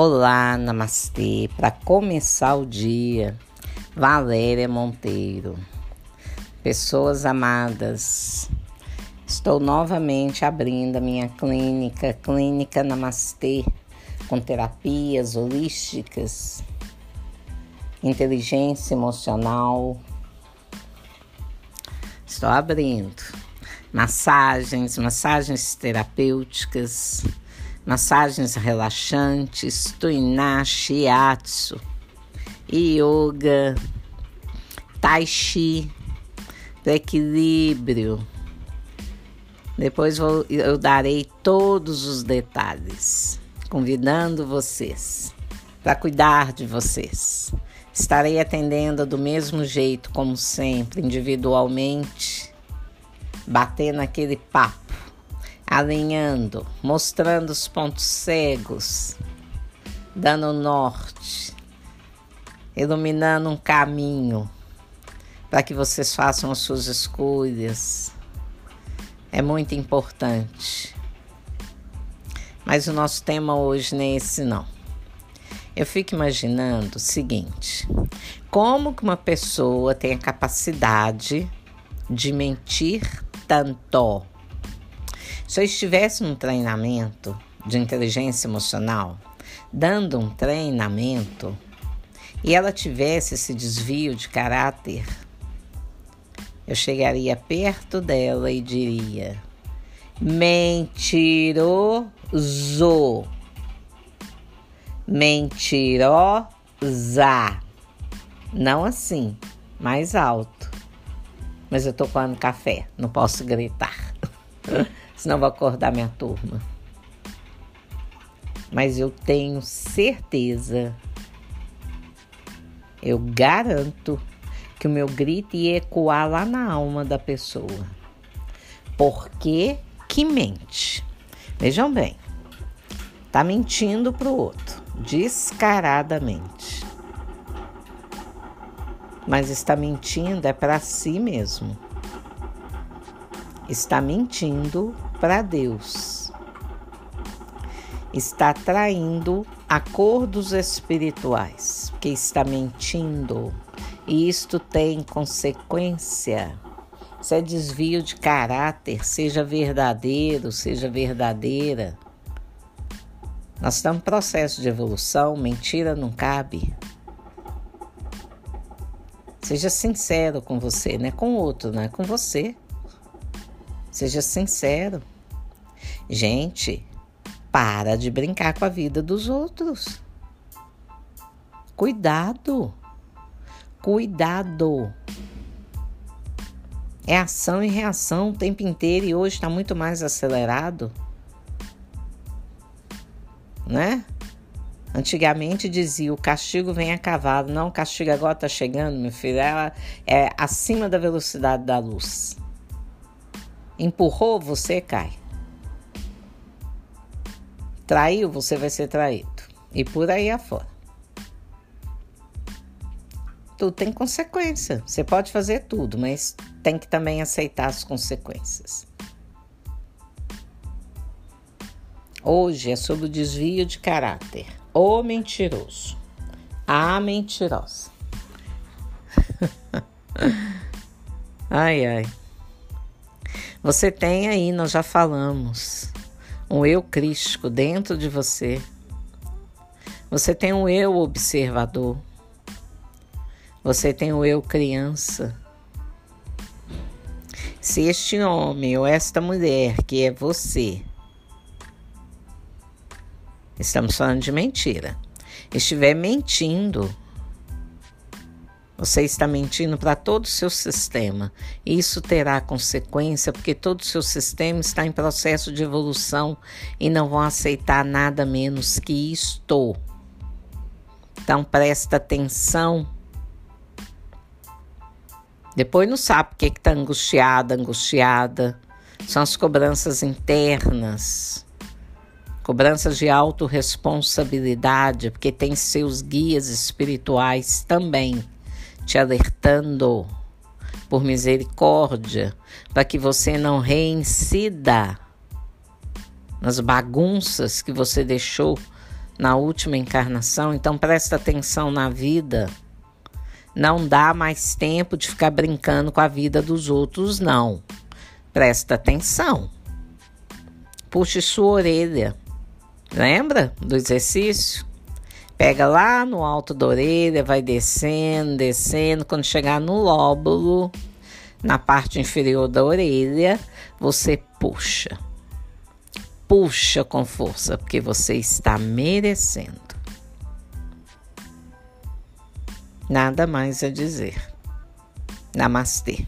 Olá, namastê. Para começar o dia, Valéria Monteiro. Pessoas amadas, estou novamente abrindo a minha clínica, Clínica Namastê, com terapias holísticas, inteligência emocional. Estou abrindo massagens, massagens terapêuticas massagens relaxantes, tuiná, shiatsu, yoga, tai chi, para equilíbrio. Depois vou, eu darei todos os detalhes, convidando vocês para cuidar de vocês. Estarei atendendo do mesmo jeito, como sempre, individualmente, batendo aquele papo alinhando, mostrando os pontos cegos, dando norte, iluminando um caminho para que vocês façam as suas escolhas. É muito importante. Mas o nosso tema hoje não é esse não. Eu fico imaginando o seguinte: como que uma pessoa tem a capacidade de mentir tanto? Se eu estivesse num treinamento de inteligência emocional, dando um treinamento, e ela tivesse esse desvio de caráter, eu chegaria perto dela e diria: mentiroso, mentirosa. Não assim, mais alto. Mas eu tô tomando café, não posso gritar. senão vou acordar minha turma. Mas eu tenho certeza, eu garanto que o meu grito ia ecoar lá na alma da pessoa. Porque que mente? Vejam bem, tá mentindo pro outro, descaradamente. Mas está mentindo é para si mesmo. Está mentindo para Deus. Está traindo acordos espirituais, que está mentindo. E isto tem consequência. Se é desvio de caráter, seja verdadeiro, seja verdadeira. Nós estamos em processo de evolução, mentira não cabe. Seja sincero com você, não é com o outro, não é com você. Seja sincero. Gente, para de brincar com a vida dos outros. Cuidado. Cuidado. É ação e reação o tempo inteiro e hoje está muito mais acelerado. Né? Antigamente dizia o castigo vem a cavalo. Não, o castigo agora está chegando, meu filho. Ela é acima da velocidade da luz. Empurrou, você cai. Traiu, você vai ser traído. E por aí afora. Tudo tem consequência. Você pode fazer tudo, mas tem que também aceitar as consequências. Hoje é sobre o desvio de caráter. O mentiroso. A mentirosa. ai, ai. Você tem aí, nós já falamos, um eu crístico dentro de você. Você tem um eu observador. Você tem um eu criança. Se este homem ou esta mulher que é você, estamos falando de mentira, estiver mentindo, você está mentindo para todo o seu sistema. Isso terá consequência porque todo o seu sistema está em processo de evolução e não vão aceitar nada menos que isto. Então presta atenção. Depois não sabe porque está angustiada, angustiada. São as cobranças internas. Cobranças de autorresponsabilidade, porque tem seus guias espirituais também te alertando por misericórdia, para que você não reincida nas bagunças que você deixou na última encarnação, então presta atenção na vida. Não dá mais tempo de ficar brincando com a vida dos outros, não. Presta atenção. Puxe sua orelha. Lembra do exercício? Pega lá no alto da orelha, vai descendo, descendo. Quando chegar no lóbulo, na parte inferior da orelha, você puxa. Puxa com força, porque você está merecendo. Nada mais a dizer. Namastê.